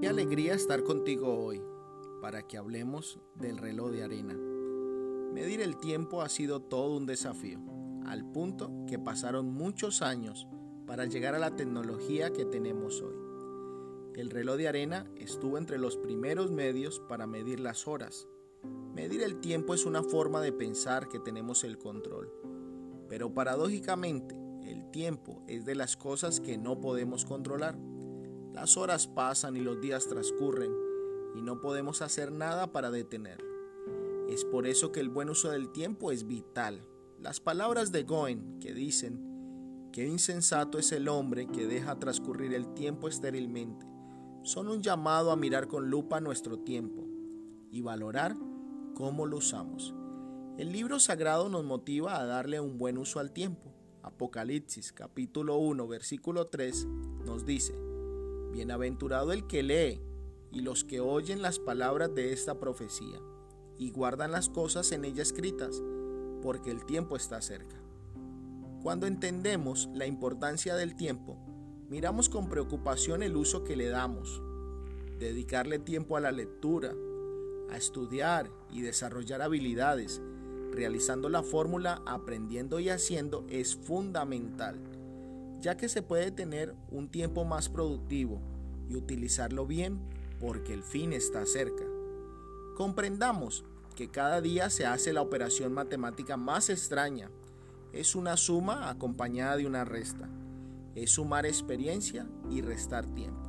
Qué alegría estar contigo hoy para que hablemos del reloj de arena. Medir el tiempo ha sido todo un desafío, al punto que pasaron muchos años para llegar a la tecnología que tenemos hoy. El reloj de arena estuvo entre los primeros medios para medir las horas. Medir el tiempo es una forma de pensar que tenemos el control, pero paradójicamente el tiempo es de las cosas que no podemos controlar. Las horas pasan y los días transcurren y no podemos hacer nada para detenerlo. Es por eso que el buen uso del tiempo es vital. Las palabras de Goen que dicen, qué insensato es el hombre que deja transcurrir el tiempo estérilmente, son un llamado a mirar con lupa nuestro tiempo y valorar cómo lo usamos. El libro sagrado nos motiva a darle un buen uso al tiempo. Apocalipsis capítulo 1 versículo 3 nos dice, Bienaventurado el que lee y los que oyen las palabras de esta profecía y guardan las cosas en ella escritas, porque el tiempo está cerca. Cuando entendemos la importancia del tiempo, miramos con preocupación el uso que le damos. Dedicarle tiempo a la lectura, a estudiar y desarrollar habilidades, realizando la fórmula aprendiendo y haciendo es fundamental, ya que se puede tener un tiempo más productivo y utilizarlo bien porque el fin está cerca. Comprendamos que cada día se hace la operación matemática más extraña. Es una suma acompañada de una resta. Es sumar experiencia y restar tiempo.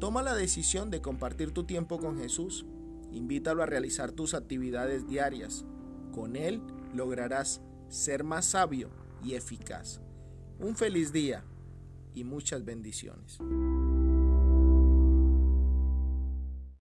Toma la decisión de compartir tu tiempo con Jesús. Invítalo a realizar tus actividades diarias. Con Él lograrás ser más sabio y eficaz. Un feliz día y muchas bendiciones.